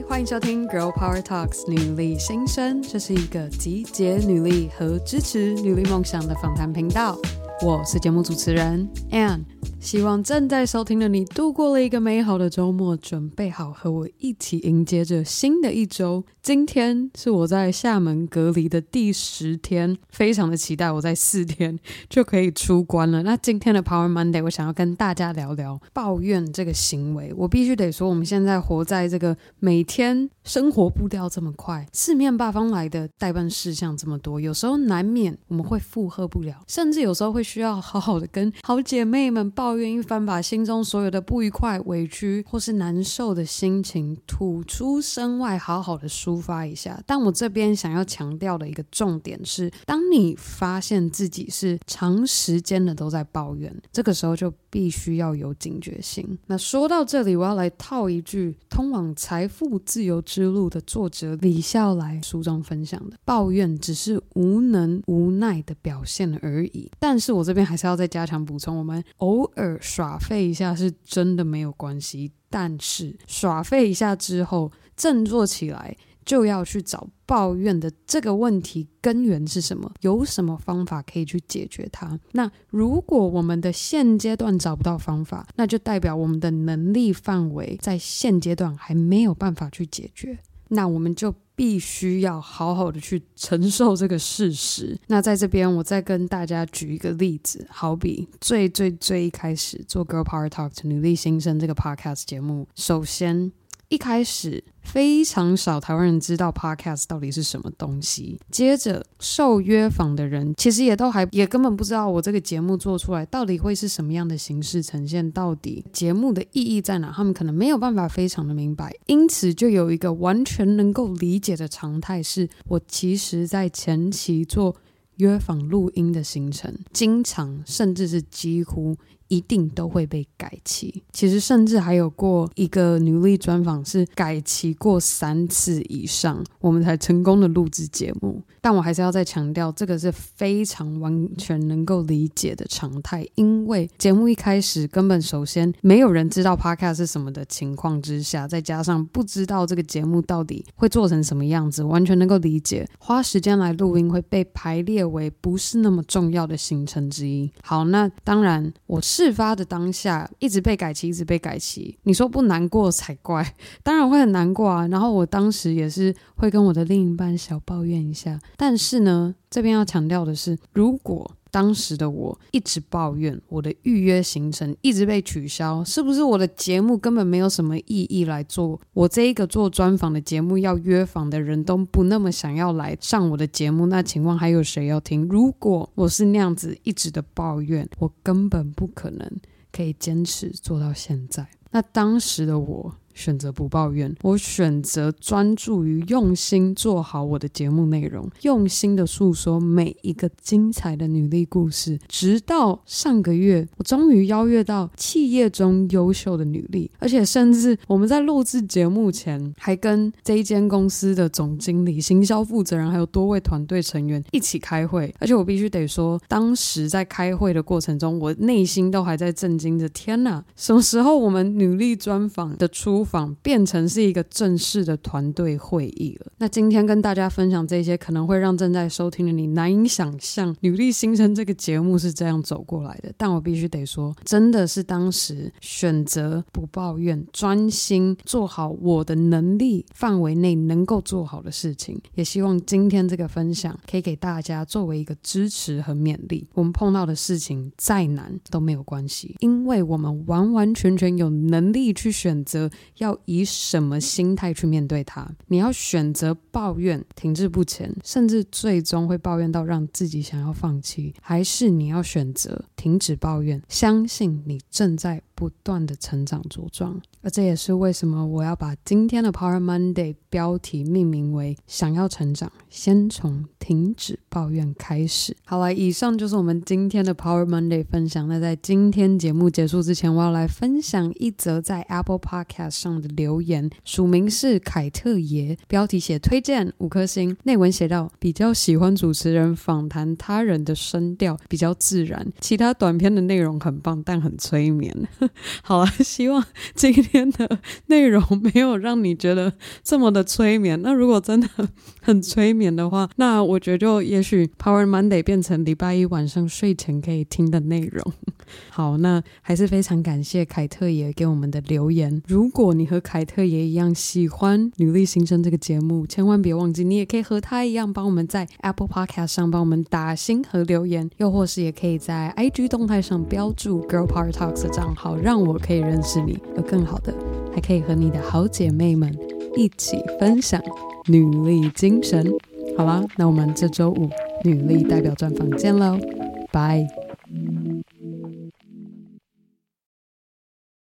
欢迎收听 Girl Power Talks 女力新生，这是一个集结女力和支持女力梦想的访谈频道。我是节目主持人 Ann。希望正在收听的你度过了一个美好的周末，准备好和我一起迎接着新的一周。今天是我在厦门隔离的第十天，非常的期待我在四天就可以出关了。那今天的 Power Monday，我想要跟大家聊聊抱怨这个行为。我必须得说，我们现在活在这个每天生活步调这么快，四面八方来的待办事项这么多，有时候难免我们会负荷不了，甚至有时候会需要好好的跟好姐妹们抱。怨一番，把心中所有的不愉快、委屈或是难受的心情吐出声外，好好的抒发一下。但我这边想要强调的一个重点是，当你发现自己是长时间的都在抱怨，这个时候就必须要有警觉性。那说到这里，我要来套一句《通往财富自由之路》的作者李笑来书中分享的：抱怨只是无能无奈的表现而已。但是我这边还是要再加强补充，我们偶尔。耍废一下是真的没有关系，但是耍废一下之后振作起来，就要去找抱怨的这个问题根源是什么？有什么方法可以去解决它？那如果我们的现阶段找不到方法，那就代表我们的能力范围在现阶段还没有办法去解决。那我们就必须要好好的去承受这个事实。那在这边，我再跟大家举一个例子，好比最最最一开始做 Girl Power Talk 努力新生这个 podcast 节目，首先。一开始非常少台湾人知道 Podcast 到底是什么东西。接着受约访的人其实也都还也根本不知道我这个节目做出来到底会是什么样的形式呈现，到底节目的意义在哪？他们可能没有办法非常的明白。因此就有一个完全能够理解的常态是，我其实在前期做约访录音的行程，经常甚至是几乎。一定都会被改期。其实甚至还有过一个女力专访是改期过三次以上，我们才成功的录制节目。但我还是要再强调，这个是非常完全能够理解的常态，因为节目一开始根本首先没有人知道 Podcast 是什么的情况之下，再加上不知道这个节目到底会做成什么样子，完全能够理解花时间来录音会被排列为不是那么重要的行程之一。好，那当然我是。事发的当下，一直被改期，一直被改期。你说不难过才怪，当然会很难过啊。然后我当时也是会跟我的另一半小抱怨一下。但是呢，这边要强调的是，如果当时的我一直抱怨我的预约行程一直被取消，是不是我的节目根本没有什么意义来做？我这一个做专访的节目要约访的人都不那么想要来上我的节目，那请问还有谁要听？如果我是那样子一直的抱怨，我根本不可能可以坚持做到现在。那当时的我。选择不抱怨，我选择专注于用心做好我的节目内容，用心的诉说每一个精彩的女力故事。直到上个月，我终于邀约到企业中优秀的女力，而且甚至我们在录制节目前，还跟这一间公司的总经理、行销负责人，还有多位团队成员一起开会。而且我必须得说，当时在开会的过程中，我内心都还在震惊着：天哪，什么时候我们女力专访的出访变成是一个正式的团队会议了。那今天跟大家分享这些，可能会让正在收听的你难以想象，女力新生这个节目是这样走过来的。但我必须得说，真的是当时选择不抱怨，专心做好我的能力范围内能够做好的事情。也希望今天这个分享可以给大家作为一个支持和勉励。我们碰到的事情再难都没有关系，因为我们完完全全有能力去选择。要以什么心态去面对它？你要选择抱怨、停滞不前，甚至最终会抱怨到让自己想要放弃，还是你要选择停止抱怨，相信你正在不断的成长茁壮？而这也是为什么我要把今天的 Power Monday 标题命名为“想要成长，先从停止抱怨开始。好了，以上就是我们今天的 Power Monday 分享。那在今天节目结束之前，我要来分享一则在 Apple Podcast 上的留言，署名是凯特爷，标题写推荐五颗星，内文写到比较喜欢主持人访谈他人的声调比较自然，其他短片的内容很棒，但很催眠。好了，希望今天的内容没有让你觉得这么的催眠。那如果真的很催眠的话，那我觉得就也许 Power Monday 变成礼拜一晚上睡前可以听的内容。好，那还是非常感谢凯特爷给我们的留言。如果你和凯特也一样喜欢《女力新生》这个节目，千万别忘记，你也可以和他一样帮我们在 Apple Podcast 上帮我们打星和留言，又或是也可以在 IG 动态上标注 Girl Power Talks 的账号，让我可以认识你。有更好的，还可以和你的好姐妹们一起分享女力精神。好啦，那我们这周五女力代表专访见喽，拜。